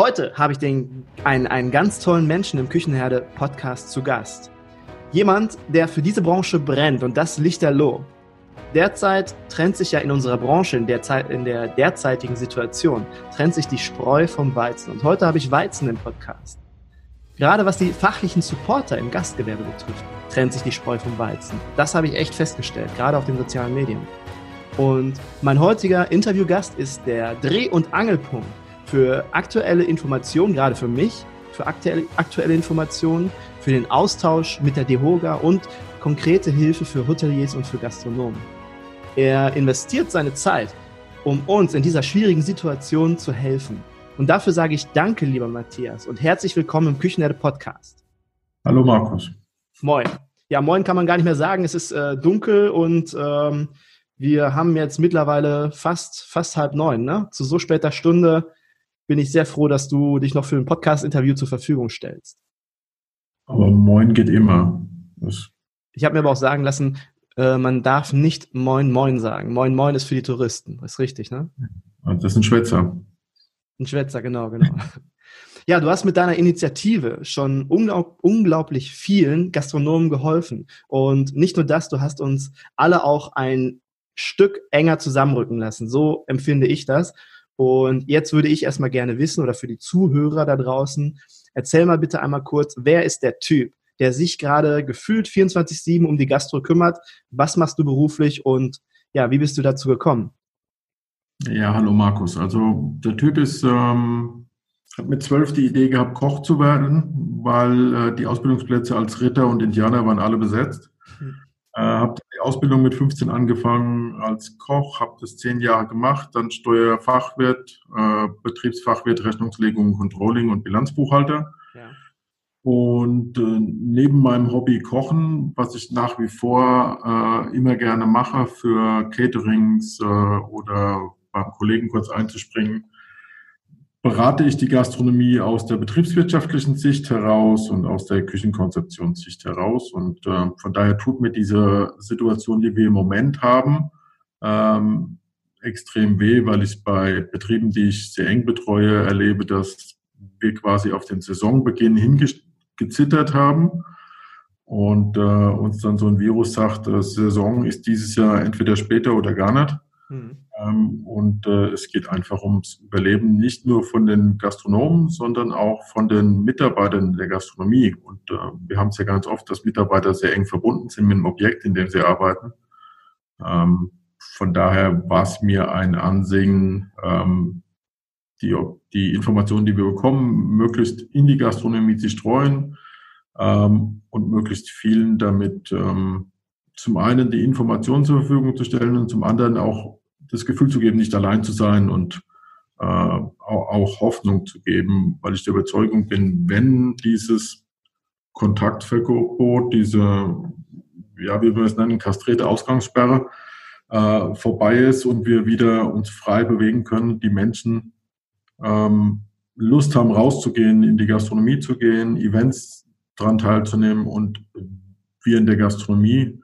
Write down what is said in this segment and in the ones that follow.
Heute habe ich den, einen, einen ganz tollen Menschen im Küchenherde Podcast zu Gast. Jemand, der für diese Branche brennt und das lichterloh. Derzeit trennt sich ja in unserer Branche, in der, Zeit, in der derzeitigen Situation, trennt sich die Spreu vom Weizen. Und heute habe ich Weizen im Podcast. Gerade was die fachlichen Supporter im Gastgewerbe betrifft, trennt sich die Spreu vom Weizen. Das habe ich echt festgestellt, gerade auf den sozialen Medien. Und mein heutiger Interviewgast ist der Dreh- und Angelpunkt für aktuelle Informationen, gerade für mich, für aktuelle, aktuelle Informationen, für den Austausch mit der DEHOGA und konkrete Hilfe für Hoteliers und für Gastronomen. Er investiert seine Zeit, um uns in dieser schwierigen Situation zu helfen. Und dafür sage ich Danke, lieber Matthias, und herzlich willkommen im Küchenherde Podcast. Hallo Markus. Moin. Ja, moin kann man gar nicht mehr sagen. Es ist äh, dunkel und ähm, wir haben jetzt mittlerweile fast, fast halb neun. Ne? Zu so später Stunde bin ich sehr froh, dass du dich noch für ein Podcast-Interview zur Verfügung stellst. Aber moin geht immer. Das ich habe mir aber auch sagen lassen, äh, man darf nicht moin moin sagen. Moin moin ist für die Touristen. Das ist richtig, ne? Das ist ein Schwätzer. Ein Schwätzer, genau, genau. ja, du hast mit deiner Initiative schon unglaub, unglaublich vielen Gastronomen geholfen. Und nicht nur das, du hast uns alle auch ein Stück enger zusammenrücken lassen. So empfinde ich das. Und jetzt würde ich erstmal gerne wissen oder für die Zuhörer da draußen, erzähl mal bitte einmal kurz, wer ist der Typ, der sich gerade gefühlt 24-7 um die Gastro kümmert? Was machst du beruflich und ja, wie bist du dazu gekommen? Ja, hallo Markus. Also der Typ ist, ähm, hat mit zwölf die Idee gehabt, Koch zu werden, weil äh, die Ausbildungsplätze als Ritter und Indianer waren alle besetzt. Äh, habe die Ausbildung mit 15 angefangen als Koch, habe das zehn Jahre gemacht, dann Steuerfachwirt, äh, Betriebsfachwirt, Rechnungslegung, Controlling und Bilanzbuchhalter. Ja. Und äh, neben meinem Hobby Kochen, was ich nach wie vor äh, immer gerne mache für Caterings äh, oder beim Kollegen kurz einzuspringen, berate ich die Gastronomie aus der betriebswirtschaftlichen Sicht heraus und aus der Küchenkonzeptionssicht heraus. Und äh, von daher tut mir diese Situation, die wir im Moment haben, ähm, extrem weh, weil ich bei Betrieben, die ich sehr eng betreue, erlebe, dass wir quasi auf den Saisonbeginn hingezittert haben und äh, uns dann so ein Virus sagt, äh, Saison ist dieses Jahr entweder später oder gar nicht. Mhm. Ähm, und äh, es geht einfach ums Überleben nicht nur von den Gastronomen, sondern auch von den Mitarbeitern der Gastronomie. Und äh, wir haben es ja ganz oft, dass Mitarbeiter sehr eng verbunden sind mit dem Objekt, in dem sie arbeiten. Ähm, von daher war es mir ein Ansehen, ähm, die, die Informationen, die wir bekommen, möglichst in die Gastronomie zu streuen und möglichst vielen damit zum einen die Informationen zur Verfügung zu stellen und zum anderen auch das Gefühl zu geben, nicht allein zu sein und äh, auch, Hoffnung zu geben, weil ich der Überzeugung bin, wenn dieses Kontaktverbot, diese, ja, wie wir es nennen, kastrierte Ausgangssperre äh, vorbei ist und wir wieder uns frei bewegen können, die Menschen ähm, Lust haben, rauszugehen, in die Gastronomie zu gehen, Events daran teilzunehmen und wir in der Gastronomie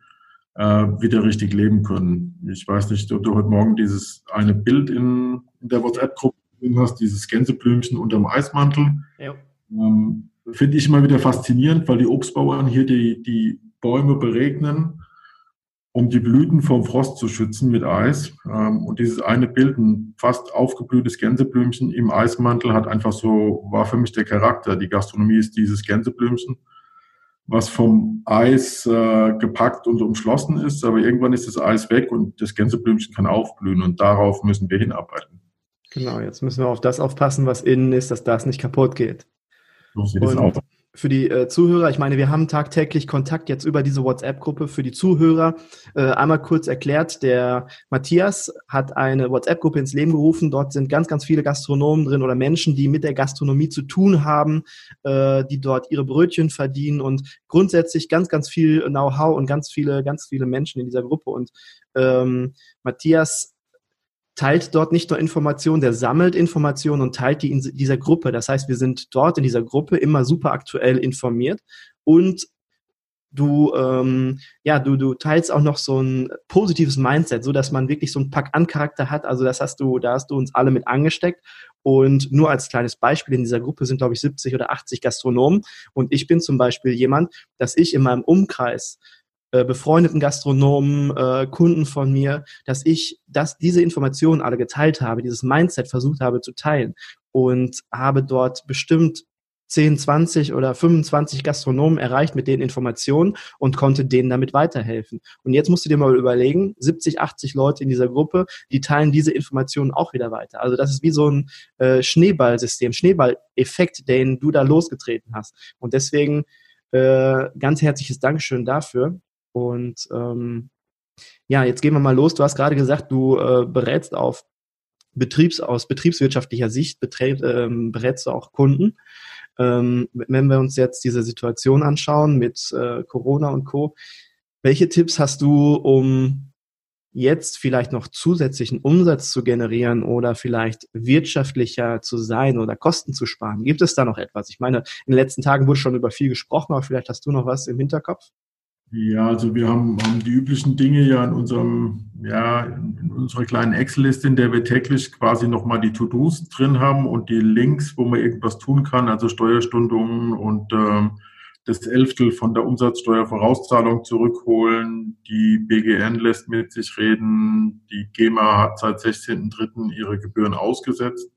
wieder richtig leben können. Ich weiß nicht, ob du heute Morgen dieses eine Bild in, in der WhatsApp-Gruppe gesehen hast, dieses Gänseblümchen unterm Eismantel. Ja. Ähm, Finde ich immer wieder faszinierend, weil die Obstbauern hier die, die Bäume beregnen, um die Blüten vom Frost zu schützen mit Eis. Ähm, und dieses eine Bild, ein fast aufgeblühtes Gänseblümchen im Eismantel, hat einfach so, war für mich der Charakter. Die Gastronomie ist dieses Gänseblümchen. Was vom Eis äh, gepackt und umschlossen ist, aber irgendwann ist das Eis weg und das Gänseblümchen kann aufblühen und darauf müssen wir hinarbeiten. Genau, jetzt müssen wir auf das aufpassen, was innen ist, dass das nicht kaputt geht. So sieht es aus für die äh, Zuhörer, ich meine, wir haben tagtäglich Kontakt jetzt über diese WhatsApp-Gruppe. Für die Zuhörer äh, einmal kurz erklärt, der Matthias hat eine WhatsApp-Gruppe ins Leben gerufen. Dort sind ganz, ganz viele Gastronomen drin oder Menschen, die mit der Gastronomie zu tun haben, äh, die dort ihre Brötchen verdienen und grundsätzlich ganz, ganz viel Know-how und ganz viele, ganz viele Menschen in dieser Gruppe. Und ähm, Matthias teilt dort nicht nur Informationen, der sammelt Informationen und teilt die in dieser Gruppe. Das heißt, wir sind dort in dieser Gruppe immer super aktuell informiert und du ähm, ja du du teilst auch noch so ein positives Mindset, so dass man wirklich so ein Pack an Charakter hat. Also das hast du, da hast du uns alle mit angesteckt. Und nur als kleines Beispiel in dieser Gruppe sind glaube ich 70 oder 80 Gastronomen und ich bin zum Beispiel jemand, dass ich in meinem Umkreis äh, befreundeten Gastronomen, äh, Kunden von mir, dass ich dass diese Informationen alle geteilt habe, dieses Mindset versucht habe zu teilen und habe dort bestimmt 10, 20 oder 25 Gastronomen erreicht mit den Informationen und konnte denen damit weiterhelfen. Und jetzt musst du dir mal überlegen, 70, 80 Leute in dieser Gruppe, die teilen diese Informationen auch wieder weiter. Also das ist wie so ein äh, Schneeballsystem, Schneeballeffekt, den du da losgetreten hast. Und deswegen äh, ganz herzliches Dankeschön dafür. Und ähm, ja, jetzt gehen wir mal los. Du hast gerade gesagt, du äh, berätst auf Betriebs, aus betriebswirtschaftlicher Sicht beträt, ähm, berätst du auch Kunden. Ähm, wenn wir uns jetzt diese Situation anschauen mit äh, Corona und Co., welche Tipps hast du, um jetzt vielleicht noch zusätzlichen Umsatz zu generieren oder vielleicht wirtschaftlicher zu sein oder Kosten zu sparen? Gibt es da noch etwas? Ich meine, in den letzten Tagen wurde schon über viel gesprochen, aber vielleicht hast du noch was im Hinterkopf? Ja, also wir haben, haben die üblichen Dinge ja in unserem, ja, in unserer kleinen Excel-Liste, in der wir täglich quasi nochmal die To-Dos drin haben und die Links, wo man irgendwas tun kann, also Steuerstundungen und ähm, das Elftel von der Umsatzsteuervorauszahlung zurückholen. Die BGN lässt mit sich reden. Die GEMA hat seit 16.03. ihre Gebühren ausgesetzt.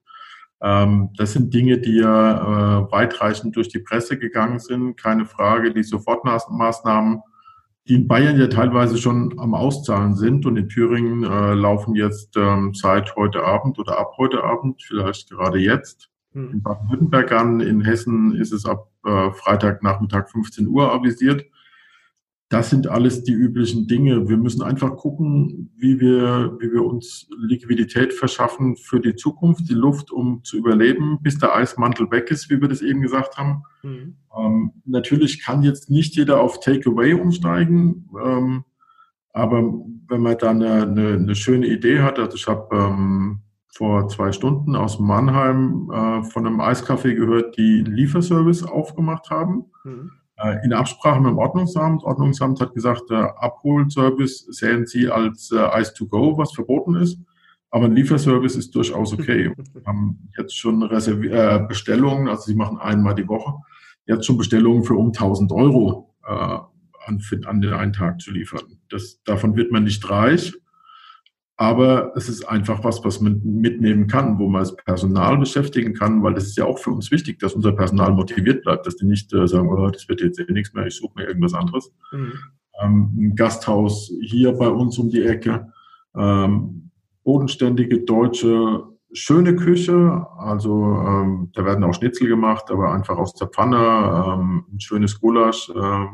Ähm, das sind Dinge, die ja äh, weitreichend durch die Presse gegangen sind. Keine Frage. Die Sofortmaßnahmen die in Bayern ja teilweise schon am Auszahlen sind und in Thüringen äh, laufen jetzt ähm, seit heute Abend oder ab heute Abend, vielleicht gerade jetzt. Hm. In Baden-Württemberg an, in Hessen ist es ab äh, Freitagnachmittag 15 Uhr avisiert. Das sind alles die üblichen Dinge. Wir müssen einfach gucken, wie wir, wie wir uns Liquidität verschaffen für die Zukunft, die Luft, um zu überleben, bis der Eismantel weg ist, wie wir das eben gesagt haben. Mhm. Ähm, natürlich kann jetzt nicht jeder auf Takeaway umsteigen, ähm, aber wenn man da eine, eine, eine, schöne Idee hat, also ich habe ähm, vor zwei Stunden aus Mannheim äh, von einem Eiskaffee gehört, die einen Lieferservice aufgemacht haben. Mhm in Absprache mit dem Ordnungsamt. Ordnungsamt hat gesagt, der Abholservice sehen Sie als äh, Ice to Go, was verboten ist. Aber ein Lieferservice ist durchaus okay. Wir haben jetzt schon Reserv äh, Bestellungen, also Sie machen einmal die Woche, jetzt schon Bestellungen für um 1000 Euro äh, an, an den einen Tag zu liefern. Das, davon wird man nicht reich. Aber es ist einfach was, was man mitnehmen kann, wo man das Personal beschäftigen kann, weil das ist ja auch für uns wichtig, dass unser Personal motiviert bleibt, dass die nicht äh, sagen, oh, das wird jetzt eh nichts mehr, ich suche mir irgendwas anderes. Mhm. Ähm, ein Gasthaus hier bei uns um die Ecke, ähm, bodenständige deutsche schöne Küche, also ähm, da werden auch Schnitzel gemacht, aber einfach aus der Pfanne, ähm, ein schönes Gulasch, äh,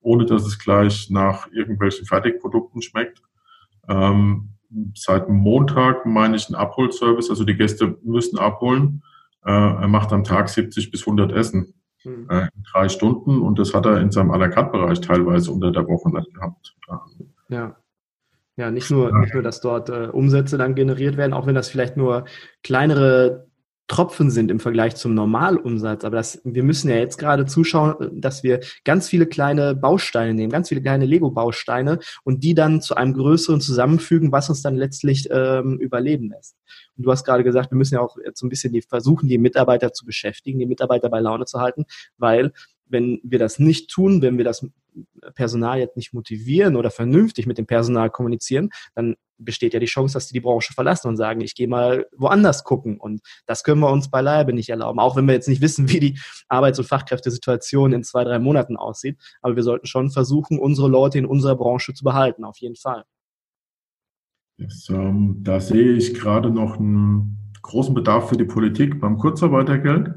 ohne dass es gleich nach irgendwelchen Fertigprodukten schmeckt. Ähm, seit Montag, meine ich, einen Abholservice. Also die Gäste müssen abholen. Äh, er macht am Tag 70 bis 100 Essen mhm. in drei Stunden und das hat er in seinem à la carte Bereich teilweise unter der Woche dann gehabt. Ja. Ja, nicht nur, nicht nur, dass dort äh, Umsätze dann generiert werden, auch wenn das vielleicht nur kleinere Tropfen sind im Vergleich zum Normalumsatz. Aber das, wir müssen ja jetzt gerade zuschauen, dass wir ganz viele kleine Bausteine nehmen, ganz viele kleine Lego-Bausteine und die dann zu einem größeren zusammenfügen, was uns dann letztlich ähm, überleben lässt. Und du hast gerade gesagt, wir müssen ja auch jetzt so ein bisschen die versuchen, die Mitarbeiter zu beschäftigen, die Mitarbeiter bei Laune zu halten, weil wenn wir das nicht tun, wenn wir das Personal jetzt nicht motivieren oder vernünftig mit dem Personal kommunizieren, dann besteht ja die Chance, dass die die Branche verlassen und sagen, ich gehe mal woanders gucken. Und das können wir uns beileibe nicht erlauben. Auch wenn wir jetzt nicht wissen, wie die Arbeits- und Fachkräftesituation in zwei, drei Monaten aussieht. Aber wir sollten schon versuchen, unsere Leute in unserer Branche zu behalten, auf jeden Fall. Das, ähm, da sehe ich gerade noch einen großen Bedarf für die Politik beim Kurzarbeitergeld,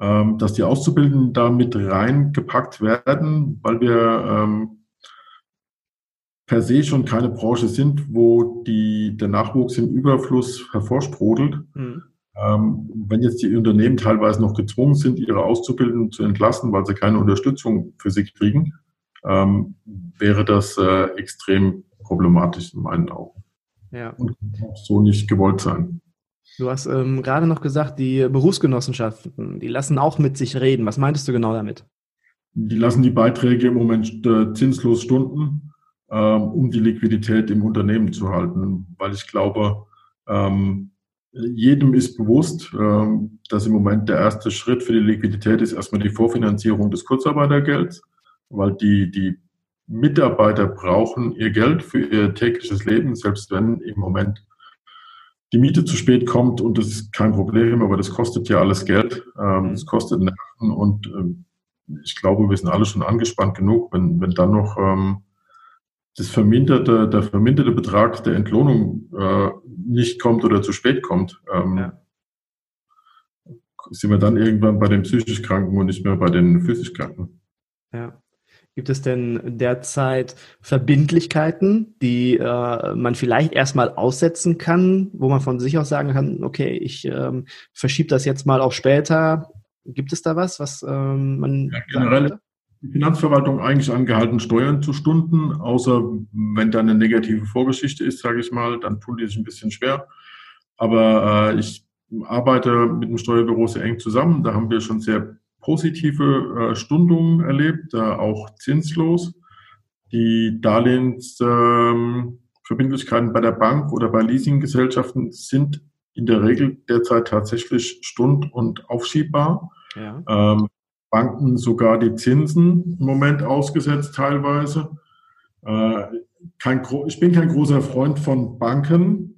ähm, dass die Auszubildenden da mit reingepackt werden, weil wir ähm, per se schon keine Branche sind, wo die, der Nachwuchs im Überfluss hervorsprudelt. Mhm. Ähm, wenn jetzt die Unternehmen teilweise noch gezwungen sind, ihre Auszubildenden zu entlassen, weil sie keine Unterstützung für sich kriegen, ähm, wäre das äh, extrem problematisch in meinen Augen. Ja. Und auch so nicht gewollt sein. Du hast ähm, gerade noch gesagt, die Berufsgenossenschaften, die lassen auch mit sich reden. Was meintest du genau damit? Die lassen die Beiträge im Moment äh, zinslos stunden, ähm, um die Liquidität im Unternehmen zu halten, weil ich glaube, ähm, jedem ist bewusst, ähm, dass im Moment der erste Schritt für die Liquidität ist erstmal die Vorfinanzierung des Kurzarbeitergelds, weil die, die Mitarbeiter brauchen ihr Geld für ihr tägliches Leben, selbst wenn im Moment die Miete zu spät kommt und das ist kein Problem, aber das kostet ja alles Geld. Ähm, es kostet Nerven und ähm, ich glaube, wir sind alle schon angespannt genug, wenn, wenn dann noch ähm, das verminderte, der verminderte Betrag der Entlohnung äh, nicht kommt oder zu spät kommt. Ähm, ja. Sind wir dann irgendwann bei den psychisch Kranken und nicht mehr bei den physisch Kranken. Ja. Gibt es denn derzeit Verbindlichkeiten, die äh, man vielleicht erstmal aussetzen kann, wo man von sich aus sagen kann, okay, ich ähm, verschiebe das jetzt mal auf später? Gibt es da was, was ähm, man ja, generell die Finanzverwaltung eigentlich angehalten, Steuern zu stunden, außer wenn da eine negative Vorgeschichte ist, sage ich mal, dann tun die sich ein bisschen schwer. Aber äh, ich arbeite mit dem Steuerbüro sehr eng zusammen. Da haben wir schon sehr positive äh, Stundungen erlebt, äh, auch zinslos. Die Darlehensverbindlichkeiten ähm, bei der Bank oder bei Leasinggesellschaften sind in der Regel derzeit tatsächlich stund- und aufschiebbar. Ja. Ähm, Banken sogar die Zinsen im Moment ausgesetzt teilweise. Äh, kein, ich bin kein großer Freund von Banken,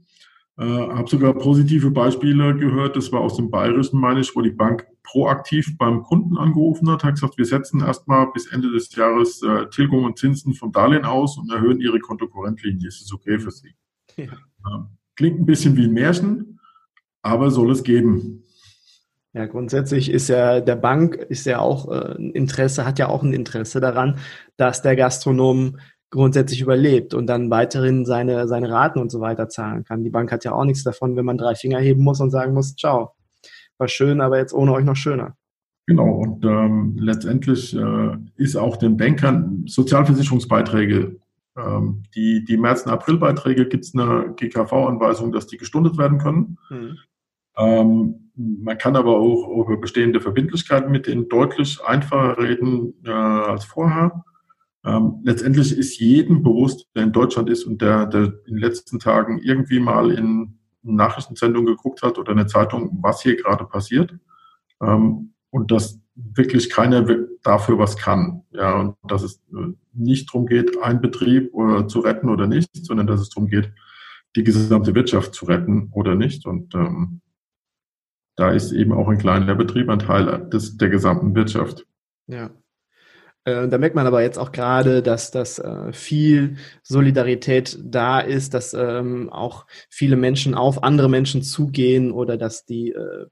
äh, habe sogar positive Beispiele gehört, das war aus dem Bayerischen, meine ich, wo die Bank proaktiv beim Kunden angerufen hat, hat gesagt, wir setzen erstmal bis Ende des Jahres äh, Tilgung und Zinsen vom Darlehen aus und erhöhen Ihre Kontokorrentlinie. Ist es okay für Sie? Ja. Ähm, klingt ein bisschen wie ein Märchen, aber soll es geben. Ja, grundsätzlich ist ja der Bank ist ja auch äh, ein Interesse, hat ja auch ein Interesse daran, dass der Gastronom grundsätzlich überlebt und dann weiterhin seine, seine Raten und so weiter zahlen kann. Die Bank hat ja auch nichts davon, wenn man drei Finger heben muss und sagen muss, ciao, war schön, aber jetzt ohne euch noch schöner. Genau, und ähm, letztendlich äh, ist auch den Bankern Sozialversicherungsbeiträge, ähm, die, die März- und Aprilbeiträge gibt es eine GKV-Anweisung, dass die gestundet werden können. Mhm. Ähm, man kann aber auch über bestehende Verbindlichkeiten mit denen deutlich einfacher reden äh, als vorher. Ähm, letztendlich ist jedem bewusst, der in Deutschland ist und der, der in den letzten Tagen irgendwie mal in Nachrichtensendung geguckt hat oder eine Zeitung, was hier gerade passiert. Ähm, und dass wirklich keiner dafür was kann. Ja, und dass es äh, nicht darum geht, einen Betrieb oder, zu retten oder nicht, sondern dass es darum geht, die gesamte Wirtschaft zu retten oder nicht. Und ähm, da ist eben auch ein kleiner Betrieb ein Teil des, der gesamten Wirtschaft. Ja. Äh, da merkt man aber jetzt auch gerade, dass das äh, viel Solidarität da ist, dass ähm, auch viele Menschen auf andere Menschen zugehen oder dass die äh,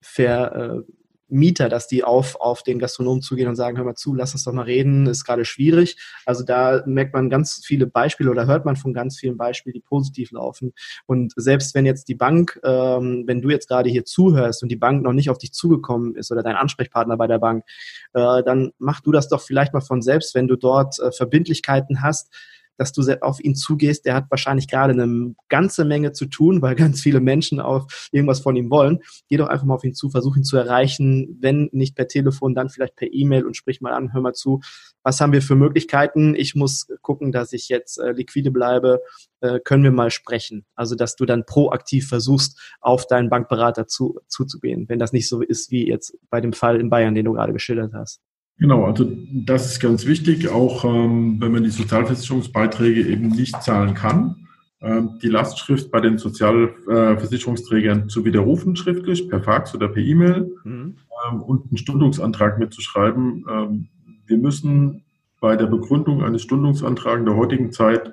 ver, äh, Mieter, dass die auf, auf den Gastronomen zugehen und sagen, hör mal zu, lass uns doch mal reden, ist gerade schwierig. Also da merkt man ganz viele Beispiele oder hört man von ganz vielen Beispielen, die positiv laufen. Und selbst wenn jetzt die Bank, ähm, wenn du jetzt gerade hier zuhörst und die Bank noch nicht auf dich zugekommen ist oder dein Ansprechpartner bei der Bank, äh, dann mach du das doch vielleicht mal von selbst, wenn du dort äh, Verbindlichkeiten hast, dass du auf ihn zugehst. Der hat wahrscheinlich gerade eine ganze Menge zu tun, weil ganz viele Menschen auf irgendwas von ihm wollen. Geh doch einfach mal auf ihn zu, versuch ihn zu erreichen. Wenn nicht per Telefon, dann vielleicht per E-Mail und sprich mal an, hör mal zu. Was haben wir für Möglichkeiten? Ich muss gucken, dass ich jetzt äh, liquide bleibe. Äh, können wir mal sprechen? Also, dass du dann proaktiv versuchst, auf deinen Bankberater zu, zuzugehen, wenn das nicht so ist wie jetzt bei dem Fall in Bayern, den du gerade geschildert hast. Genau, also das ist ganz wichtig, auch ähm, wenn man die Sozialversicherungsbeiträge eben nicht zahlen kann, ähm, die Lastschrift bei den Sozialversicherungsträgern zu widerrufen schriftlich, per Fax oder per E-Mail mhm. ähm, und einen Stundungsantrag mitzuschreiben. Ähm, wir müssen bei der Begründung eines Stundungsantrags in der heutigen Zeit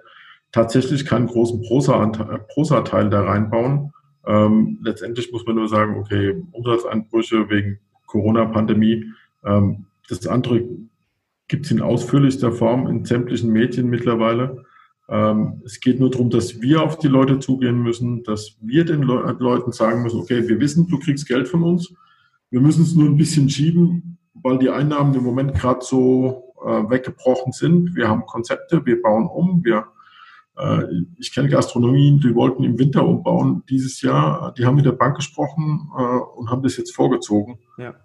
tatsächlich keinen großen Prosa-Teil da reinbauen. Ähm, letztendlich muss man nur sagen, okay, Umsatzeinbrüche wegen Corona-Pandemie, ähm, das andere gibt es in ausführlichster Form in sämtlichen Medien mittlerweile. Ähm, es geht nur darum, dass wir auf die Leute zugehen müssen, dass wir den Le Leuten sagen müssen, okay, wir wissen, du kriegst Geld von uns. Wir müssen es nur ein bisschen schieben, weil die Einnahmen im Moment gerade so äh, weggebrochen sind. Wir haben Konzepte, wir bauen um, wir äh, ich kenne Gastronomien, die wollten im Winter umbauen dieses Jahr. Die haben mit der Bank gesprochen äh, und haben das jetzt vorgezogen. Ja.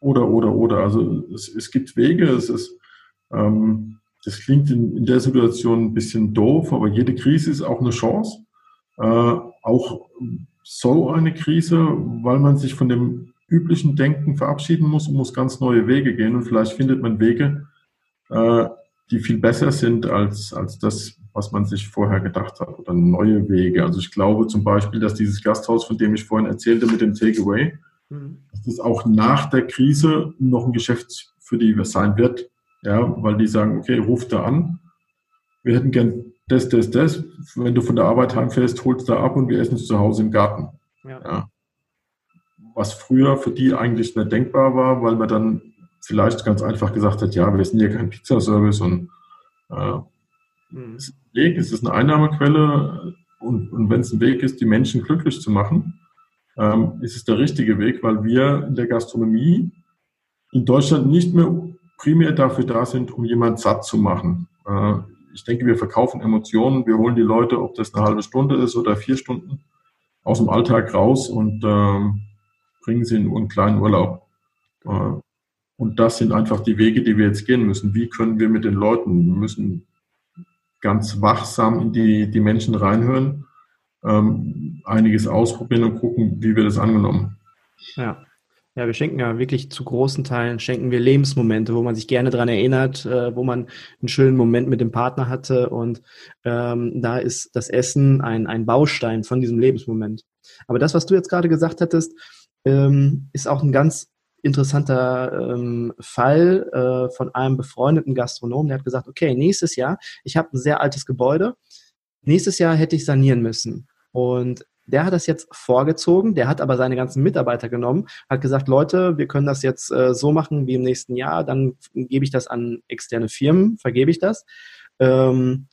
Oder, oder, oder. Also es, es gibt Wege. Es ist, ähm, das klingt in, in, der Situation ein bisschen doof, aber jede Krise ist auch eine Chance. Äh, auch so eine Krise, weil man sich von dem üblichen Denken verabschieden muss und muss ganz neue Wege gehen. Und vielleicht findet man Wege, äh, die viel besser sind als, als das, was man sich vorher gedacht hat oder neue Wege. Also ich glaube zum Beispiel, dass dieses Gasthaus, von dem ich vorhin erzählte mit dem Takeaway. Dass das auch nach der Krise noch ein Geschäft für die sein wird. Ja, weil die sagen, okay, ruf da an. Wir hätten gern das, das, das. Wenn du von der Arbeit heimfährst, holst da ab und wir essen es zu Hause im Garten. Ja. ja. Was früher für die eigentlich nicht denkbar war, weil man dann vielleicht ganz einfach gesagt hat, ja, wir sind hier kein Pizzaservice und äh, mhm. es ist ein Weg, es ist eine Einnahmequelle und, und wenn es ein Weg ist, die Menschen glücklich zu machen, ähm, ist es der richtige Weg, weil wir in der Gastronomie in Deutschland nicht mehr primär dafür da sind, um jemand satt zu machen. Äh, ich denke, wir verkaufen Emotionen, wir holen die Leute, ob das eine halbe Stunde ist oder vier Stunden, aus dem Alltag raus und ähm, bringen sie in einen kleinen Urlaub. Äh, und das sind einfach die Wege, die wir jetzt gehen müssen. Wie können wir mit den Leuten, wir müssen ganz wachsam in die, die Menschen reinhören ähm, einiges ausprobieren und gucken, wie wir das angenommen. Ja. Ja, wir schenken ja wirklich zu großen Teilen, schenken wir Lebensmomente, wo man sich gerne dran erinnert, äh, wo man einen schönen Moment mit dem Partner hatte und ähm, da ist das Essen ein, ein Baustein von diesem Lebensmoment. Aber das, was du jetzt gerade gesagt hattest, ähm, ist auch ein ganz interessanter ähm, Fall äh, von einem befreundeten Gastronomen, der hat gesagt, okay, nächstes Jahr, ich habe ein sehr altes Gebäude, nächstes Jahr hätte ich sanieren müssen. Und der hat das jetzt vorgezogen, der hat aber seine ganzen Mitarbeiter genommen, hat gesagt, Leute, wir können das jetzt äh, so machen wie im nächsten Jahr, dann gebe ich das an externe Firmen, vergebe ich das. Ähm,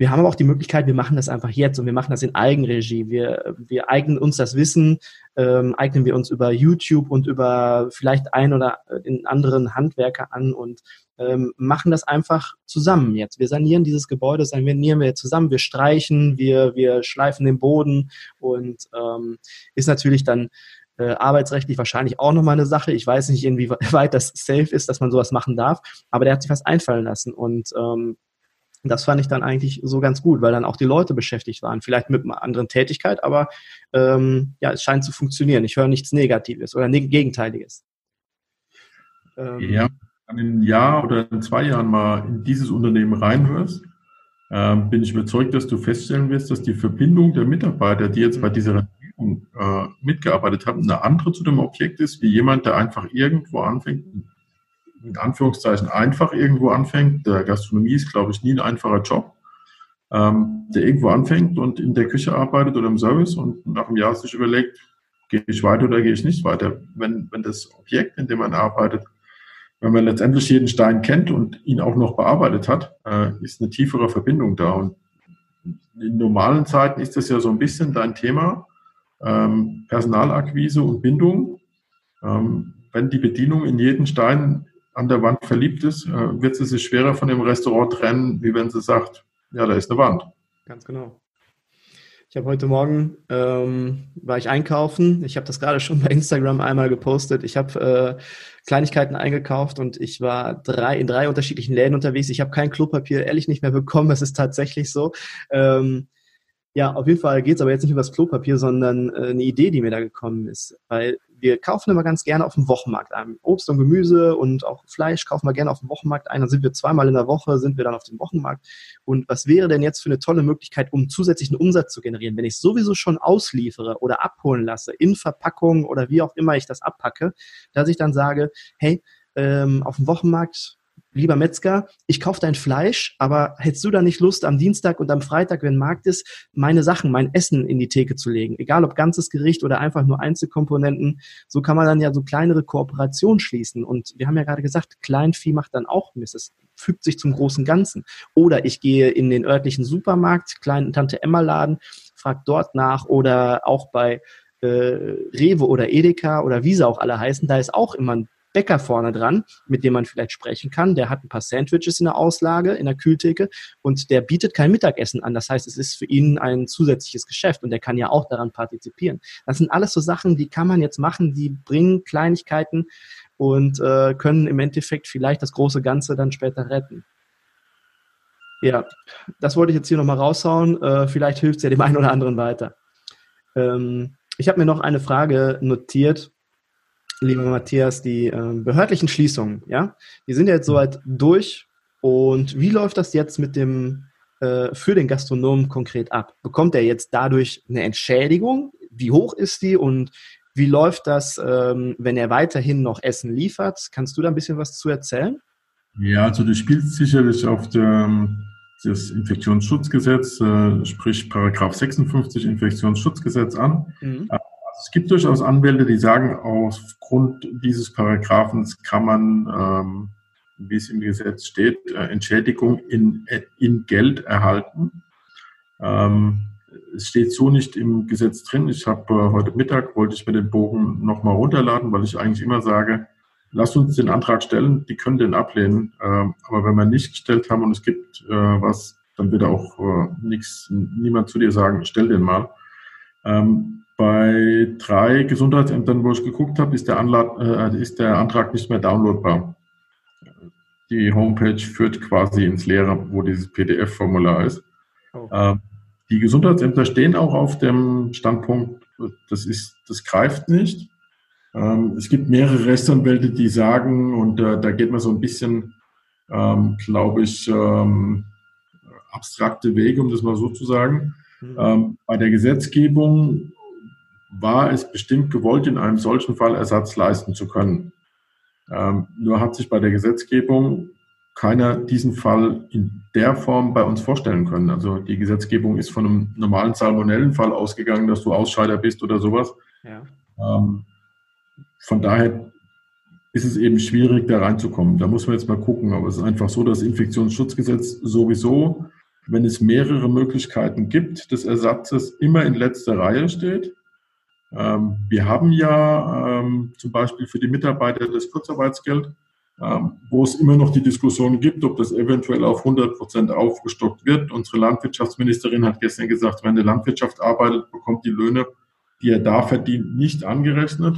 wir haben aber auch die Möglichkeit, wir machen das einfach jetzt und wir machen das in Eigenregie. Wir, wir eignen uns das Wissen, ähm, eignen wir uns über YouTube und über vielleicht ein oder in anderen Handwerker an und ähm, machen das einfach zusammen jetzt. Wir sanieren dieses Gebäude, sanieren wir zusammen, wir streichen, wir, wir schleifen den Boden und ähm, ist natürlich dann äh, arbeitsrechtlich wahrscheinlich auch nochmal eine Sache. Ich weiß nicht, inwieweit das safe ist, dass man sowas machen darf, aber der hat sich was einfallen lassen und ähm, das fand ich dann eigentlich so ganz gut, weil dann auch die Leute beschäftigt waren, vielleicht mit einer anderen Tätigkeit, aber ähm, ja, es scheint zu funktionieren. Ich höre nichts Negatives oder ne Gegenteiliges. Ähm, ja, wenn du ein Jahr oder in zwei Jahren mal in dieses Unternehmen reinhörst, ähm, bin ich überzeugt, dass du feststellen wirst, dass die Verbindung der Mitarbeiter, die jetzt bei mhm. dieser Regierung äh, mitgearbeitet haben, eine andere zu dem Objekt ist, wie jemand, der einfach irgendwo anfängt, in Anführungszeichen einfach irgendwo anfängt. Der Gastronomie ist, glaube ich, nie ein einfacher Job. Ähm, der irgendwo anfängt und in der Küche arbeitet oder im Service und nach einem Jahr sich überlegt, gehe ich weiter oder gehe ich nicht weiter. Wenn, wenn das Objekt, in dem man arbeitet, wenn man letztendlich jeden Stein kennt und ihn auch noch bearbeitet hat, äh, ist eine tiefere Verbindung da. Und in normalen Zeiten ist das ja so ein bisschen dein Thema, ähm, Personalakquise und Bindung. Ähm, wenn die Bedienung in jeden Stein an der Wand verliebt ist, äh, wird sie sich schwerer von dem Restaurant trennen, wie wenn sie sagt, ja, da ist eine Wand. Ganz genau. Ich habe heute Morgen, ähm, war ich einkaufen. Ich habe das gerade schon bei Instagram einmal gepostet. Ich habe äh, Kleinigkeiten eingekauft und ich war drei, in drei unterschiedlichen Läden unterwegs. Ich habe kein Klopapier ehrlich nicht mehr bekommen. Es ist tatsächlich so. Ähm, ja, auf jeden Fall geht es aber jetzt nicht über das Klopapier, sondern äh, eine Idee, die mir da gekommen ist. Weil wir kaufen immer ganz gerne auf dem Wochenmarkt ein. Obst und Gemüse und auch Fleisch kaufen wir gerne auf dem Wochenmarkt ein. Dann sind wir zweimal in der Woche, sind wir dann auf dem Wochenmarkt. Und was wäre denn jetzt für eine tolle Möglichkeit, um zusätzlichen Umsatz zu generieren, wenn ich sowieso schon ausliefere oder abholen lasse, in Verpackung oder wie auch immer ich das abpacke, dass ich dann sage, hey, ähm, auf dem Wochenmarkt lieber Metzger, ich kaufe dein Fleisch, aber hättest du da nicht Lust, am Dienstag und am Freitag, wenn Markt ist, meine Sachen, mein Essen in die Theke zu legen? Egal ob ganzes Gericht oder einfach nur Einzelkomponenten. So kann man dann ja so kleinere Kooperationen schließen. Und wir haben ja gerade gesagt, Kleinvieh macht dann auch Mist. Es fügt sich zum großen Ganzen. Oder ich gehe in den örtlichen Supermarkt, kleinen Tante Emma Laden, frag dort nach oder auch bei äh, Rewe oder Edeka oder wie sie auch alle heißen, da ist auch immer ein Bäcker vorne dran, mit dem man vielleicht sprechen kann. Der hat ein paar Sandwiches in der Auslage, in der Kühltheke und der bietet kein Mittagessen an. Das heißt, es ist für ihn ein zusätzliches Geschäft und der kann ja auch daran partizipieren. Das sind alles so Sachen, die kann man jetzt machen, die bringen Kleinigkeiten und äh, können im Endeffekt vielleicht das große Ganze dann später retten. Ja, das wollte ich jetzt hier nochmal raushauen. Äh, vielleicht hilft es ja dem einen oder anderen weiter. Ähm, ich habe mir noch eine Frage notiert lieber Matthias, die äh, behördlichen Schließungen, ja, die sind ja jetzt soweit durch. Und wie läuft das jetzt mit dem äh, für den Gastronomen konkret ab? Bekommt er jetzt dadurch eine Entschädigung? Wie hoch ist die und wie läuft das, ähm, wenn er weiterhin noch Essen liefert? Kannst du da ein bisschen was zu erzählen? Ja, also du spielst sicherlich auf der, das Infektionsschutzgesetz, äh, sprich Paragraph 56 Infektionsschutzgesetz an. Mhm. Es gibt durchaus Anwälte, die sagen, aufgrund dieses Paragraphens kann man, ähm, wie es im Gesetz steht, äh, Entschädigung in, in Geld erhalten. Ähm, es steht so nicht im Gesetz drin. Ich habe äh, heute Mittag, wollte ich mir den Bogen nochmal runterladen, weil ich eigentlich immer sage, lasst uns den Antrag stellen, die können den ablehnen. Ähm, aber wenn wir nicht gestellt haben und es gibt äh, was, dann wird auch äh, nichts, niemand zu dir sagen, stell den mal. Ähm, bei drei Gesundheitsämtern, wo ich geguckt habe, ist der, Anlad, äh, ist der Antrag nicht mehr downloadbar. Die Homepage führt quasi ins Leere, wo dieses PDF-Formular ist. Oh. Ähm, die Gesundheitsämter stehen auch auf dem Standpunkt, das, ist, das greift nicht. Ähm, es gibt mehrere Rechtsanwälte, die sagen, und äh, da geht man so ein bisschen, ähm, glaube ich, ähm, abstrakte Wege, um das mal so zu sagen. Mhm. Bei der Gesetzgebung war es bestimmt gewollt, in einem solchen Fall Ersatz leisten zu können. Ähm, nur hat sich bei der Gesetzgebung keiner diesen Fall in der Form bei uns vorstellen können. Also die Gesetzgebung ist von einem normalen Salmonellenfall ausgegangen, dass du Ausscheider bist oder sowas. Ja. Ähm, von daher ist es eben schwierig, da reinzukommen. Da muss man jetzt mal gucken. Aber es ist einfach so, dass das Infektionsschutzgesetz sowieso, wenn es mehrere Möglichkeiten gibt des Ersatzes, immer in letzter Reihe steht. Ähm, wir haben ja ähm, zum Beispiel für die Mitarbeiter das Kurzarbeitsgeld, ähm, wo es immer noch die Diskussion gibt, ob das eventuell auf 100 Prozent aufgestockt wird. Unsere Landwirtschaftsministerin hat gestern gesagt, wenn der Landwirtschaft arbeitet, bekommt die Löhne, die er da verdient, nicht angerechnet.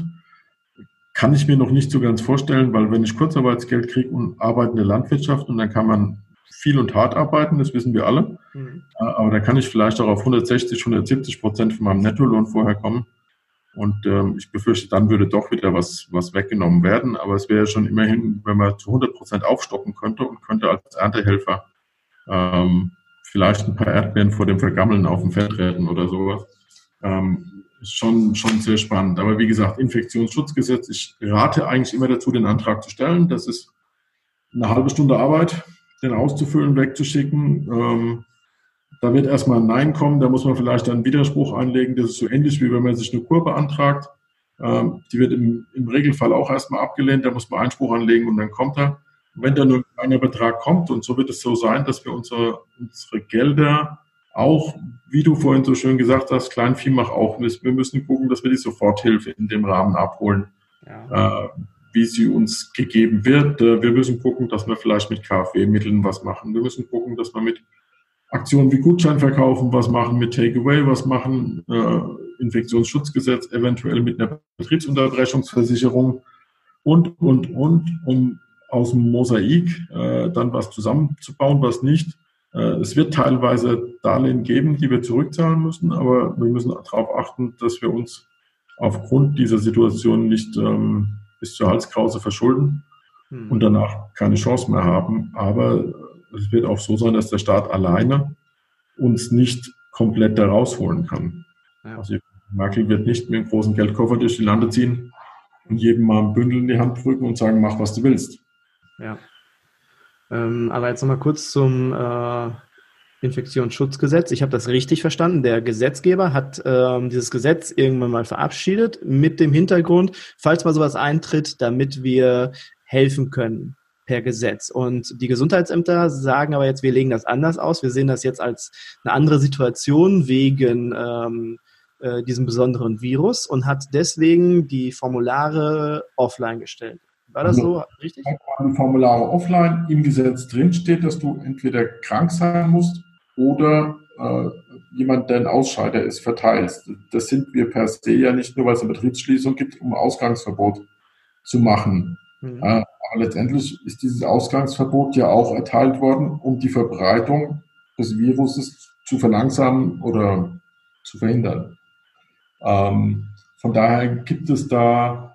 Kann ich mir noch nicht so ganz vorstellen, weil wenn ich Kurzarbeitsgeld kriege und arbeite in der Landwirtschaft und dann kann man viel und hart arbeiten, das wissen wir alle. Mhm. Äh, aber da kann ich vielleicht auch auf 160, 170 Prozent von meinem Nettolohn vorher kommen. Und ähm, ich befürchte, dann würde doch wieder was, was weggenommen werden. Aber es wäre schon immerhin, wenn man zu 100 Prozent aufstocken könnte und könnte als Erntehelfer ähm, vielleicht ein paar Erdbeeren vor dem Vergammeln auf dem Feld retten oder sowas. Ähm, schon, schon sehr spannend. Aber wie gesagt, Infektionsschutzgesetz, ich rate eigentlich immer dazu, den Antrag zu stellen. Das ist eine halbe Stunde Arbeit, den auszufüllen, wegzuschicken. Ähm, da wird erstmal ein Nein kommen, da muss man vielleicht einen Widerspruch einlegen. Das ist so ähnlich wie wenn man sich eine Kur beantragt. Ähm, die wird im, im Regelfall auch erstmal abgelehnt, da muss man Einspruch anlegen und dann kommt er. wenn da nur ein kleiner Betrag kommt, und so wird es so sein, dass wir unsere, unsere Gelder auch, wie du vorhin so schön gesagt hast, Kleinvieh macht auch. Wir müssen gucken, dass wir die Soforthilfe in dem Rahmen abholen, ja. äh, wie sie uns gegeben wird. Äh, wir müssen gucken, dass wir vielleicht mit KfW-Mitteln was machen. Wir müssen gucken, dass wir mit Aktionen wie Gutschein verkaufen, was machen mit Takeaway, was machen äh, Infektionsschutzgesetz, eventuell mit einer Betriebsunterbrechungsversicherung und, und, und, um aus dem Mosaik äh, dann was zusammenzubauen, was nicht. Äh, es wird teilweise Darlehen geben, die wir zurückzahlen müssen, aber wir müssen darauf achten, dass wir uns aufgrund dieser Situation nicht ähm, bis zur Halskrause verschulden hm. und danach keine Chance mehr haben. Aber es wird auch so sein, dass der Staat alleine uns nicht komplett da rausholen kann. Ja. Also Merkel wird nicht mit einem großen Geldkoffer durch die Lande ziehen und jedem mal ein Bündel in die Hand drücken und sagen, mach, was du willst. Ja. Ähm, aber jetzt nochmal kurz zum äh, Infektionsschutzgesetz. Ich habe das richtig verstanden. Der Gesetzgeber hat ähm, dieses Gesetz irgendwann mal verabschiedet mit dem Hintergrund, falls mal sowas eintritt, damit wir helfen können per Gesetz. Und die Gesundheitsämter sagen aber jetzt, wir legen das anders aus. Wir sehen das jetzt als eine andere Situation wegen ähm, äh, diesem besonderen Virus und hat deswegen die Formulare offline gestellt. War das also, so richtig? Formulare offline im Gesetz drin steht, dass du entweder krank sein musst oder äh, jemand, der ein Ausscheider ist, verteilst. Das sind wir per se ja nicht nur, weil es eine Betriebsschließung gibt, um Ausgangsverbot zu machen. Mhm. Aber letztendlich ist dieses Ausgangsverbot ja auch erteilt worden, um die Verbreitung des Viruses zu verlangsamen oder zu verhindern. Ähm, von daher gibt es da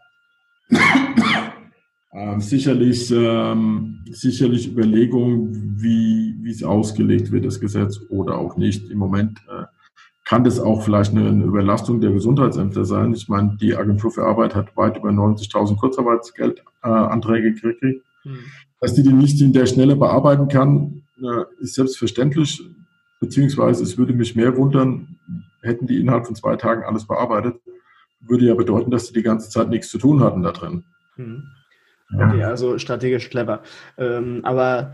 ähm, sicherlich, ähm, sicherlich Überlegungen, wie, wie es ausgelegt wird, das Gesetz, oder auch nicht. Im Moment äh, kann das auch vielleicht eine, eine, Überlastung der Gesundheitsämter sein. Ich meine, die Agentur für Arbeit hat weit über 90.000 Kurzarbeitsgeldanträge äh, gekriegt. Hm. Dass die die nicht in der Schnelle bearbeiten kann, äh, ist selbstverständlich, beziehungsweise es würde mich mehr wundern, hätten die innerhalb von zwei Tagen alles bearbeitet, würde ja bedeuten, dass sie die ganze Zeit nichts zu tun hatten da drin. Hm. Okay, also strategisch clever. Ähm, aber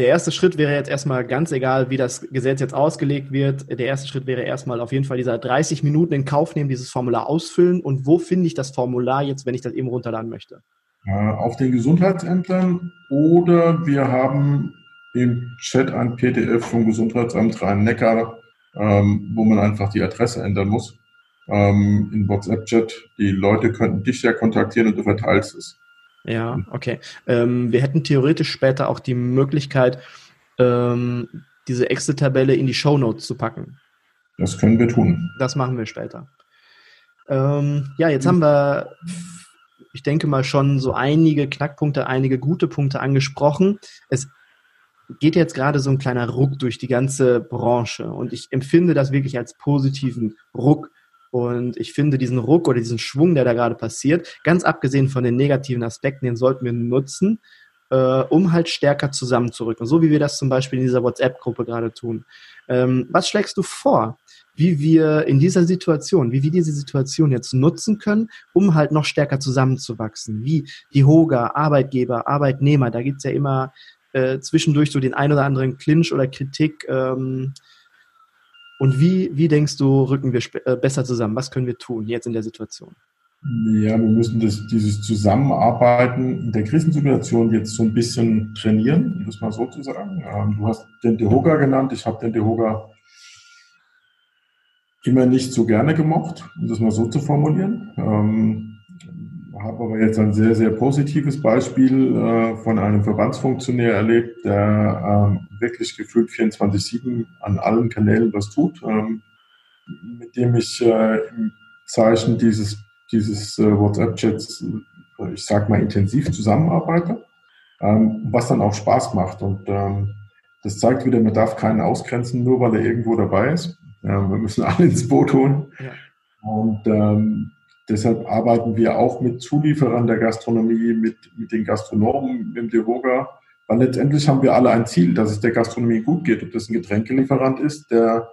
der erste Schritt wäre jetzt erstmal ganz egal, wie das Gesetz jetzt ausgelegt wird. Der erste Schritt wäre erstmal auf jeden Fall dieser 30 Minuten in Kauf nehmen, dieses Formular ausfüllen. Und wo finde ich das Formular jetzt, wenn ich das eben runterladen möchte? Auf den Gesundheitsämtern oder wir haben im Chat ein PDF vom Gesundheitsamt Rhein-Neckar, ähm, wo man einfach die Adresse ändern muss. Ähm, in WhatsApp-Chat. Die Leute könnten dich ja kontaktieren und du verteilst es. Ja, okay. Ähm, wir hätten theoretisch später auch die Möglichkeit, ähm, diese Excel-Tabelle in die Show Notes zu packen. Das können wir tun. Das machen wir später. Ähm, ja, jetzt haben wir, ich denke mal, schon so einige Knackpunkte, einige gute Punkte angesprochen. Es geht jetzt gerade so ein kleiner Ruck durch die ganze Branche und ich empfinde das wirklich als positiven Ruck, und ich finde diesen Ruck oder diesen Schwung, der da gerade passiert, ganz abgesehen von den negativen Aspekten, den sollten wir nutzen, äh, um halt stärker zusammenzurücken. So wie wir das zum Beispiel in dieser WhatsApp-Gruppe gerade tun. Ähm, was schlägst du vor, wie wir in dieser Situation, wie wir diese Situation jetzt nutzen können, um halt noch stärker zusammenzuwachsen? Wie die Hoga, Arbeitgeber, Arbeitnehmer, da gibt's ja immer äh, zwischendurch so den ein oder anderen Clinch oder Kritik. Ähm, und wie, wie denkst du, rücken wir äh, besser zusammen? Was können wir tun jetzt in der Situation? Ja, wir müssen das, dieses Zusammenarbeiten in der Krisensituation jetzt so ein bisschen trainieren, um das mal so zu sagen. Ähm, du hast den Dehoga genannt, ich habe den Dehoga immer nicht so gerne gemocht, um das mal so zu formulieren. Ähm, habe aber jetzt ein sehr, sehr positives Beispiel äh, von einem Verbandsfunktionär erlebt, der ähm, wirklich gefühlt 24-7 an allen Kanälen was tut, ähm, mit dem ich äh, im Zeichen dieses, dieses äh, WhatsApp-Chats, äh, ich sag mal, intensiv zusammenarbeite, ähm, was dann auch Spaß macht. Und ähm, das zeigt wieder, man darf keinen ausgrenzen, nur weil er irgendwo dabei ist. wir müssen alle ins Boot holen. Ja. Und ähm, Deshalb arbeiten wir auch mit Zulieferern der Gastronomie, mit, mit den Gastronomen, mit dem Deroga, weil letztendlich haben wir alle ein Ziel, dass es der Gastronomie gut geht. Ob das ein Getränkelieferant ist, der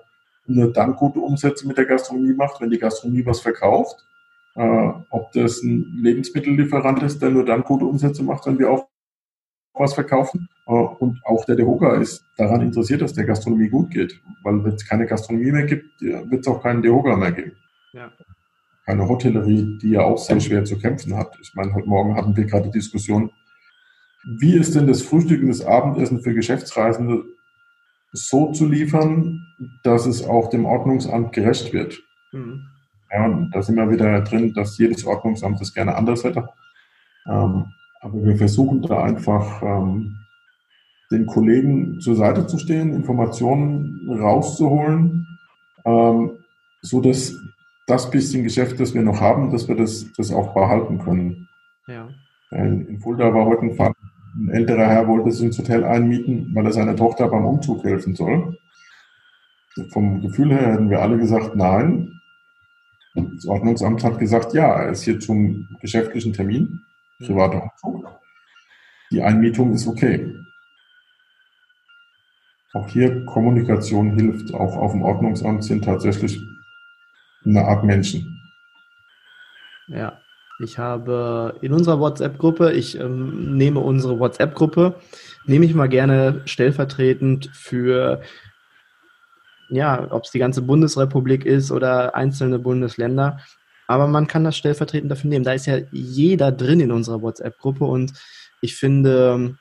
nur dann gute Umsätze mit der Gastronomie macht, wenn die Gastronomie was verkauft. Äh, ob das ein Lebensmittellieferant ist, der nur dann gute Umsätze macht, wenn wir auch was verkaufen. Äh, und auch der Dehoga ist daran interessiert, dass der Gastronomie gut geht. Weil wenn es keine Gastronomie mehr gibt, wird es auch keinen Dehoga mehr geben. Ja keine Hotellerie, die ja auch sehr schwer zu kämpfen hat. Ich meine, heute Morgen hatten wir gerade die Diskussion, wie ist denn das Frühstück und das Abendessen für Geschäftsreisende so zu liefern, dass es auch dem Ordnungsamt gerecht wird. Mhm. Ja, und da sind wir wieder drin, dass jedes Ordnungsamt das gerne anders hätte. Ähm, aber wir versuchen da einfach ähm, den Kollegen zur Seite zu stehen, Informationen rauszuholen, ähm, so dass das bisschen Geschäft, das wir noch haben, dass wir das, das auch behalten können. Ja. In Fulda war heute ein Fall, ein älterer Herr wollte sich ins Hotel einmieten, weil er seiner Tochter beim Umzug helfen soll. Vom Gefühl her hätten wir alle gesagt, nein. Das Ordnungsamt hat gesagt, ja, er ist hier zum geschäftlichen Termin, privater Umzug. Die Einmietung ist okay. Auch hier Kommunikation hilft. Auch auf dem Ordnungsamt sind tatsächlich eine Art Menschen. Ja, ich habe in unserer WhatsApp-Gruppe, ich ähm, nehme unsere WhatsApp-Gruppe, nehme ich mal gerne stellvertretend für, ja, ob es die ganze Bundesrepublik ist oder einzelne Bundesländer. Aber man kann das stellvertretend dafür nehmen. Da ist ja jeder drin in unserer WhatsApp-Gruppe und ich finde,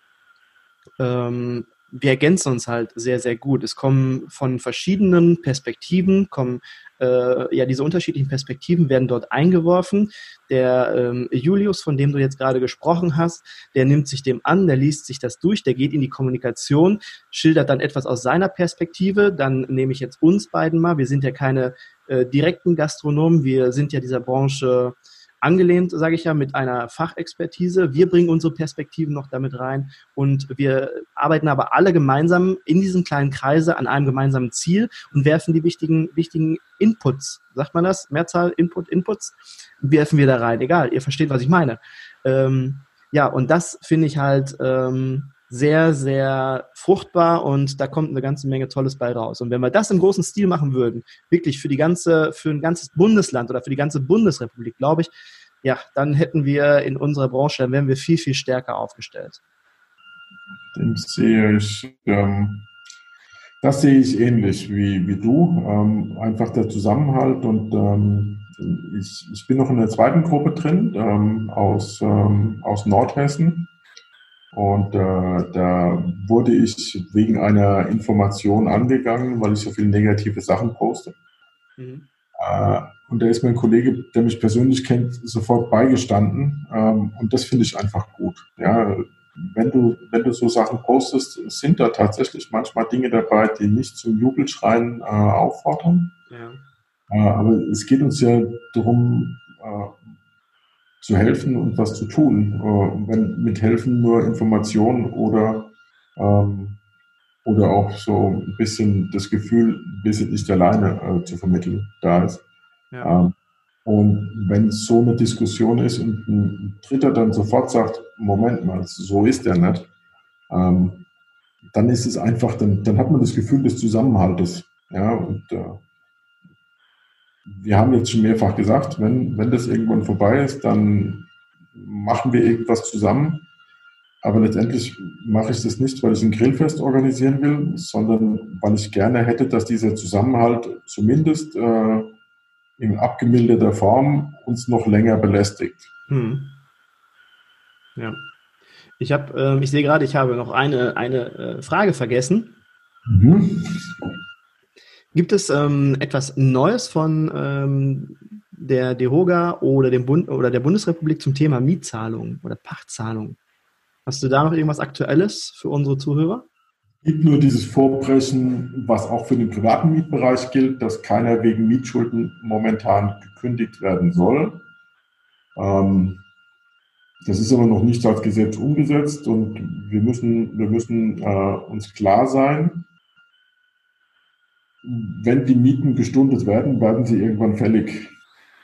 ähm, wir ergänzen uns halt sehr, sehr gut. Es kommen von verschiedenen Perspektiven, kommen äh, ja diese unterschiedlichen Perspektiven werden dort eingeworfen. Der ähm, Julius, von dem du jetzt gerade gesprochen hast, der nimmt sich dem an, der liest sich das durch, der geht in die Kommunikation, schildert dann etwas aus seiner Perspektive. Dann nehme ich jetzt uns beiden mal. Wir sind ja keine äh, direkten Gastronomen, wir sind ja dieser Branche angelehnt, sage ich ja, mit einer Fachexpertise. Wir bringen unsere Perspektiven noch damit rein und wir arbeiten aber alle gemeinsam in diesem kleinen Kreise an einem gemeinsamen Ziel und werfen die wichtigen, wichtigen Inputs, sagt man das? Mehrzahl Input, Inputs, werfen wir da rein. Egal, ihr versteht, was ich meine. Ähm, ja, und das finde ich halt ähm, sehr, sehr fruchtbar und da kommt eine ganze Menge Tolles bei raus. Und wenn wir das im großen Stil machen würden, wirklich für die ganze, für ein ganzes Bundesland oder für die ganze Bundesrepublik, glaube ich, ja, dann hätten wir in unserer Branche, dann wären wir viel, viel stärker aufgestellt. Den sehe ich, ähm, das sehe ich ähnlich wie, wie du. Ähm, einfach der Zusammenhalt und ähm, ich, ich bin noch in der zweiten Gruppe drin ähm, aus, ähm, aus Nordhessen und äh, da wurde ich wegen einer Information angegangen, weil ich so viele negative Sachen poste. Mhm. Äh, und da ist mein Kollege, der mich persönlich kennt, sofort beigestanden. Ähm, und das finde ich einfach gut. Ja, wenn du, wenn du so Sachen postest, sind da tatsächlich manchmal Dinge dabei, die nicht zum Jubelschreien äh, auffordern. Ja. Äh, aber es geht uns ja darum, äh, zu helfen und was zu tun. Äh, wenn mit helfen nur Informationen oder, ähm, oder auch so ein bisschen das Gefühl, wir sind nicht alleine äh, zu vermitteln, da ist. Ja. Ähm, und wenn so eine Diskussion ist und ein Dritter dann sofort sagt, Moment mal, so ist der nicht, ähm, dann ist es einfach, dann, dann hat man das Gefühl des Zusammenhaltes. Ja, und äh, wir haben jetzt schon mehrfach gesagt, wenn, wenn das irgendwann vorbei ist, dann machen wir irgendwas zusammen. Aber letztendlich mache ich das nicht, weil ich ein Grillfest organisieren will, sondern weil ich gerne hätte, dass dieser Zusammenhalt zumindest äh, in abgemilderter Form uns noch länger belästigt. Hm. Ja. Ich habe, äh, ich sehe gerade, ich habe noch eine, eine äh, Frage vergessen. Mhm. Gibt es ähm, etwas Neues von ähm, der DEHOGA oder, dem Bund oder der Bundesrepublik zum Thema Mietzahlung oder Pachtzahlung? Hast du da noch irgendwas Aktuelles für unsere Zuhörer? Es gibt nur dieses Vorbrechen, was auch für den privaten Mietbereich gilt, dass keiner wegen Mietschulden momentan gekündigt werden soll. Ähm, das ist aber noch nicht als Gesetz umgesetzt und wir müssen, wir müssen äh, uns klar sein, wenn die Mieten gestundet werden, werden sie irgendwann fällig.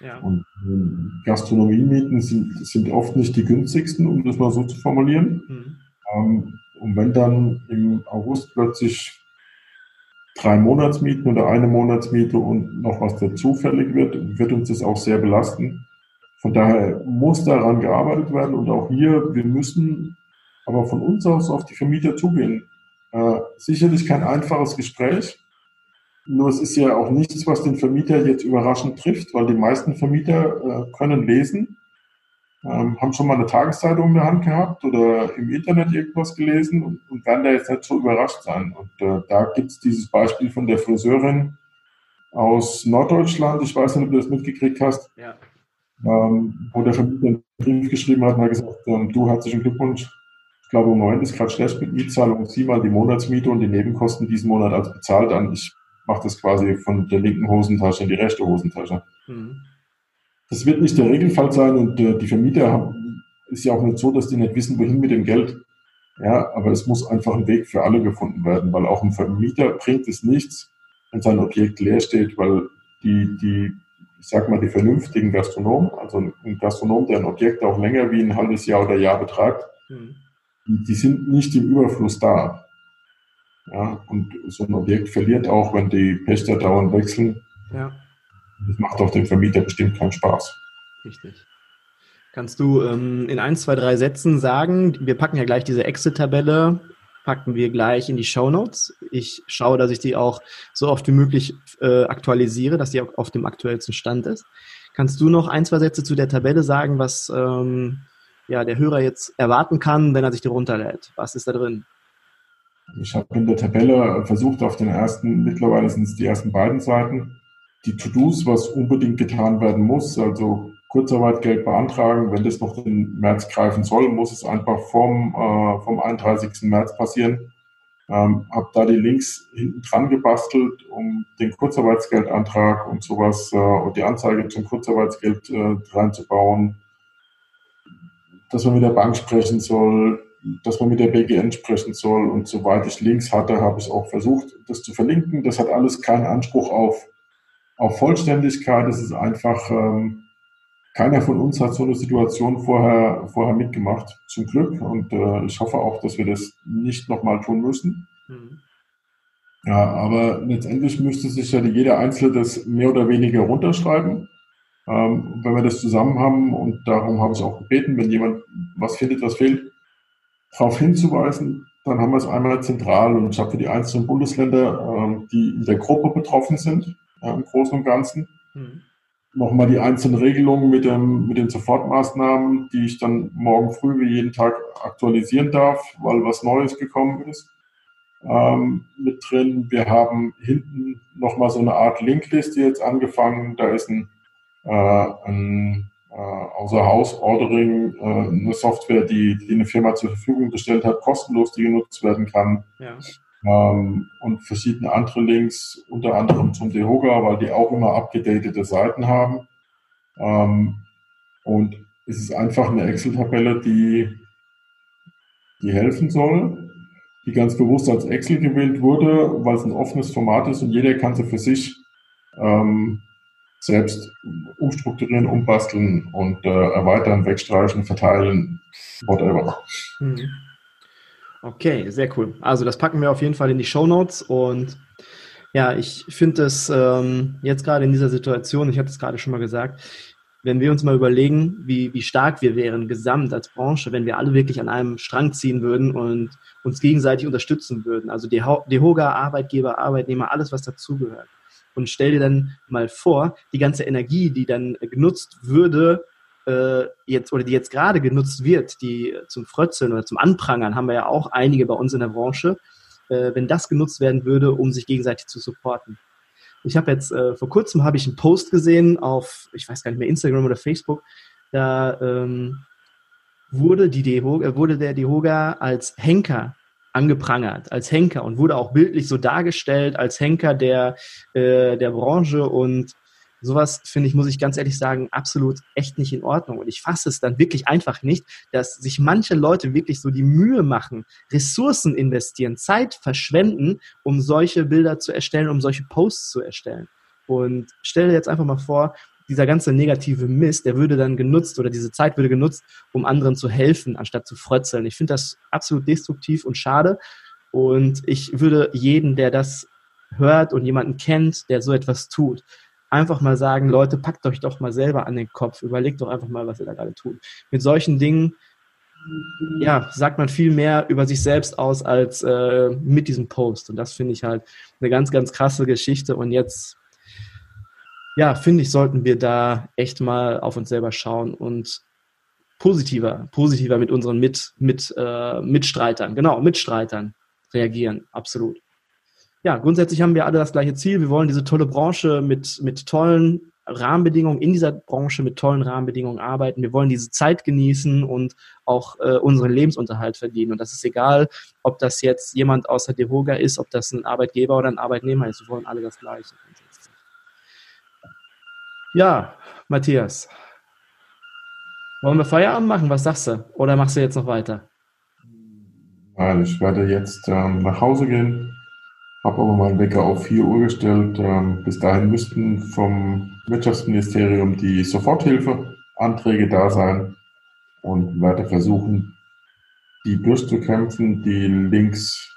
Ja. Und äh, Gastronomiemieten sind, sind oft nicht die günstigsten, um das mal so zu formulieren. Mhm. Ähm, und wenn dann im August plötzlich drei Monatsmieten oder eine Monatsmiete und noch was dazu fällig wird, wird uns das auch sehr belasten. Von daher muss daran gearbeitet werden und auch hier, wir müssen aber von uns aus auf die Vermieter zugehen. Äh, sicherlich kein einfaches Gespräch, nur es ist ja auch nichts, was den Vermieter jetzt überraschend trifft, weil die meisten Vermieter äh, können lesen, ähm, haben schon mal eine Tageszeitung in der Hand gehabt oder im Internet irgendwas gelesen und, und werden da jetzt nicht so überrascht sein. Und äh, da gibt es dieses Beispiel von der Friseurin aus Norddeutschland, ich weiß nicht, ob du das mitgekriegt hast, ja. ähm, wo der Vermieter einen Brief geschrieben hat und hat gesagt, ähm, du herzlichen Glückwunsch, ich glaube, im Moment ist gerade schlecht mit Mietzahlung, zieh mal die Monatsmiete und die Nebenkosten diesen Monat als bezahlt an. Ich macht das quasi von der linken Hosentasche in die rechte Hosentasche. Mhm. Das wird nicht der Regelfall sein und äh, die Vermieter haben, ist ja auch nicht so, dass die nicht wissen, wohin mit dem Geld. Ja, aber es muss einfach ein Weg für alle gefunden werden, weil auch ein Vermieter bringt es nichts, wenn sein Objekt leer steht, weil die, die, ich sag mal, die vernünftigen Gastronomen, also ein Gastronom, der ein Objekt auch länger wie ein halbes Jahr oder Jahr betreibt, mhm. die, die sind nicht im Überfluss da. Ja, und so ein Objekt verliert auch, wenn die Pächter dauernd wechseln. Ja. Das macht auch dem Vermieter bestimmt keinen Spaß. Richtig. Kannst du ähm, in ein, zwei, drei Sätzen sagen, wir packen ja gleich diese Exit-Tabelle, packen wir gleich in die Show Notes. Ich schaue, dass ich die auch so oft wie möglich äh, aktualisiere, dass die auch auf dem aktuellsten Stand ist. Kannst du noch ein, zwei Sätze zu der Tabelle sagen, was ähm, ja, der Hörer jetzt erwarten kann, wenn er sich die runterlädt? Was ist da drin? Ich habe in der Tabelle versucht, auf den ersten, mittlerweile sind es die ersten beiden Seiten, die To-Dos, was unbedingt getan werden muss, also Kurzarbeitgeld beantragen, wenn das noch den März greifen soll, muss es einfach vom, äh, vom 31. März passieren. Ähm, habe da die Links hinten dran gebastelt, um den Kurzarbeitsgeldantrag und sowas äh, und die Anzeige zum Kurzarbeitsgeld äh, reinzubauen, dass man mit der Bank sprechen soll, dass man mit der BGN sprechen soll. Und soweit ich Links hatte, habe ich auch versucht, das zu verlinken. Das hat alles keinen Anspruch auf, auf Vollständigkeit. Es ist einfach, ähm, keiner von uns hat so eine Situation vorher, vorher mitgemacht, zum Glück. Und äh, ich hoffe auch, dass wir das nicht nochmal tun müssen. Mhm. Ja, aber letztendlich müsste sich ja jeder Einzelne das mehr oder weniger runterschreiben. Ähm, wenn wir das zusammen haben, und darum habe ich auch gebeten, wenn jemand was findet, was fehlt, darauf hinzuweisen. Dann haben wir es einmal zentral und ich habe für die einzelnen Bundesländer, ähm, die in der Gruppe betroffen sind, im Großen und Ganzen, mhm. nochmal die einzelnen Regelungen mit, dem, mit den Sofortmaßnahmen, die ich dann morgen früh wie jeden Tag aktualisieren darf, weil was Neues gekommen ist. Ähm, mit drin. Wir haben hinten nochmal so eine Art Linkliste jetzt angefangen. Da ist ein, äh, ein äh, außer Haus Ordering, äh, eine Software, die, die eine Firma zur Verfügung gestellt hat, kostenlos, die genutzt werden kann. Ja. Ähm, und verschiedene andere Links, unter anderem zum Dehoga, weil die auch immer abgedatete Seiten haben. Ähm, und es ist einfach eine Excel-Tabelle, die, die helfen soll, die ganz bewusst als Excel gewählt wurde, weil es ein offenes Format ist und jeder kann sie für sich ähm, selbst umstrukturieren, umbasteln und äh, erweitern, wegstreichen, verteilen, whatever. Mhm. Okay, sehr cool. Also das packen wir auf jeden Fall in die Show Notes und ja, ich finde es ähm, jetzt gerade in dieser Situation, ich hatte es gerade schon mal gesagt, wenn wir uns mal überlegen, wie, wie stark wir wären gesamt als Branche, wenn wir alle wirklich an einem Strang ziehen würden und uns gegenseitig unterstützen würden. Also die, die Hoga, Arbeitgeber, Arbeitnehmer, alles, was dazugehört und stell dir dann mal vor, die ganze Energie, die dann genutzt würde, äh, jetzt oder die jetzt gerade genutzt wird, die zum Frötzeln oder zum Anprangern, haben wir ja auch einige bei uns in der Branche, äh, wenn das genutzt werden würde, um sich gegenseitig zu supporten. Ich habe jetzt äh, vor kurzem habe ich einen Post gesehen auf, ich weiß gar nicht mehr Instagram oder Facebook, da ähm, wurde die Deho, äh, wurde der Dehoga als Henker angeprangert als Henker und wurde auch bildlich so dargestellt als Henker der, äh, der Branche und sowas finde ich, muss ich ganz ehrlich sagen, absolut echt nicht in Ordnung. Und ich fasse es dann wirklich einfach nicht, dass sich manche Leute wirklich so die Mühe machen, Ressourcen investieren, Zeit verschwenden, um solche Bilder zu erstellen, um solche Posts zu erstellen. Und stell dir jetzt einfach mal vor, dieser ganze negative Mist, der würde dann genutzt oder diese Zeit würde genutzt, um anderen zu helfen, anstatt zu frötzeln. Ich finde das absolut destruktiv und schade. Und ich würde jeden, der das hört und jemanden kennt, der so etwas tut, einfach mal sagen, Leute, packt euch doch mal selber an den Kopf, überlegt doch einfach mal, was ihr da gerade tut. Mit solchen Dingen, ja, sagt man viel mehr über sich selbst aus als äh, mit diesem Post. Und das finde ich halt eine ganz, ganz krasse Geschichte. Und jetzt ja, finde ich, sollten wir da echt mal auf uns selber schauen und positiver, positiver mit unseren mit, mit, äh, Mitstreitern, genau, Mitstreitern reagieren, absolut. Ja, grundsätzlich haben wir alle das gleiche Ziel. Wir wollen diese tolle Branche mit, mit tollen Rahmenbedingungen, in dieser Branche mit tollen Rahmenbedingungen arbeiten. Wir wollen diese Zeit genießen und auch äh, unseren Lebensunterhalt verdienen. Und das ist egal, ob das jetzt jemand außer Dehoga ist, ob das ein Arbeitgeber oder ein Arbeitnehmer ist. Wir wollen alle das Gleiche. Ja, Matthias. Wollen wir Feierabend machen? Was sagst du? Oder machst du jetzt noch weiter? Nein, ich werde jetzt ähm, nach Hause gehen, habe aber meinen Wecker auf 4 Uhr gestellt. Ähm, bis dahin müssten vom Wirtschaftsministerium die Soforthilfeanträge da sein und werde versuchen, die durchzukämpfen, die Links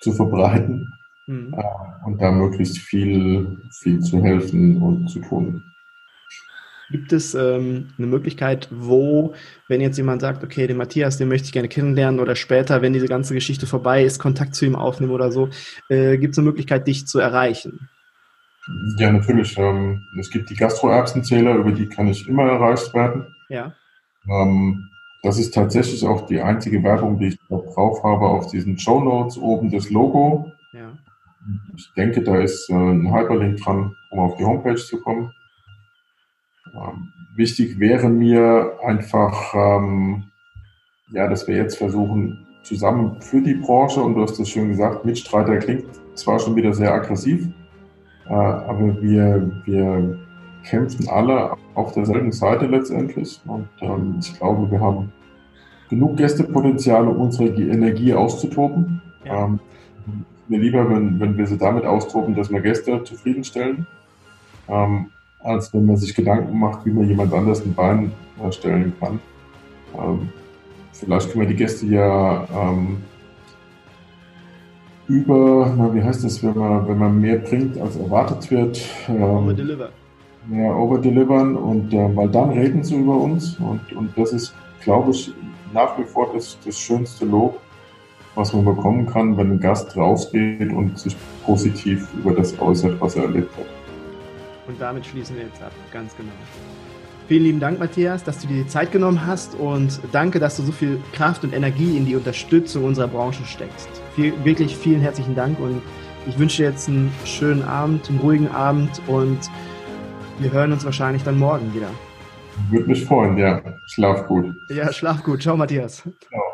zu verbreiten mhm. äh, und da möglichst viel, viel zu helfen und zu tun. Gibt es ähm, eine Möglichkeit, wo, wenn jetzt jemand sagt, okay, den Matthias, den möchte ich gerne kennenlernen oder später, wenn diese ganze Geschichte vorbei ist, Kontakt zu ihm aufnehmen oder so, äh, gibt es eine Möglichkeit, dich zu erreichen? Ja, natürlich. Ähm, es gibt die Gastroerbsenzähler, über die kann ich immer erreicht werden. Ja. Ähm, das ist tatsächlich auch die einzige Werbung, die ich drauf habe auf diesen Show Notes oben das Logo. Ja. Ich denke, da ist äh, ein Hyperlink dran, um auf die Homepage zu kommen. Ähm, wichtig wäre mir einfach, ähm, ja, dass wir jetzt versuchen, zusammen für die Branche, und du hast das schön gesagt, Mitstreiter klingt zwar schon wieder sehr aggressiv, äh, aber wir, wir kämpfen alle auf derselben Seite letztendlich. Und ähm, ich glaube, wir haben genug Gästepotenzial, um unsere Energie auszutoben. Ja. Ähm, mir lieber, wenn, wenn wir sie damit austoben, dass wir Gäste zufriedenstellen. Ähm, als wenn man sich Gedanken macht, wie man jemand anders ein Bein stellen kann. Ähm, vielleicht können wir die Gäste ja ähm, über, na, wie heißt das, wenn man, wenn man mehr bringt, als erwartet wird. Ähm, overdeliver. Ja, overdelivern und äh, weil dann reden sie über uns und, und das ist, glaube ich, nach wie vor das, das schönste Lob, was man bekommen kann, wenn ein Gast rausgeht und sich positiv über das äußert, was er erlebt hat. Und damit schließen wir jetzt ab, ganz genau. Vielen lieben Dank, Matthias, dass du dir die Zeit genommen hast und danke, dass du so viel Kraft und Energie in die Unterstützung unserer Branche steckst. Viel, wirklich vielen herzlichen Dank und ich wünsche dir jetzt einen schönen Abend, einen ruhigen Abend und wir hören uns wahrscheinlich dann morgen wieder. Würde mich freuen, ja. Schlaf gut. Ja, schlaf gut. Ciao, Matthias. Ciao.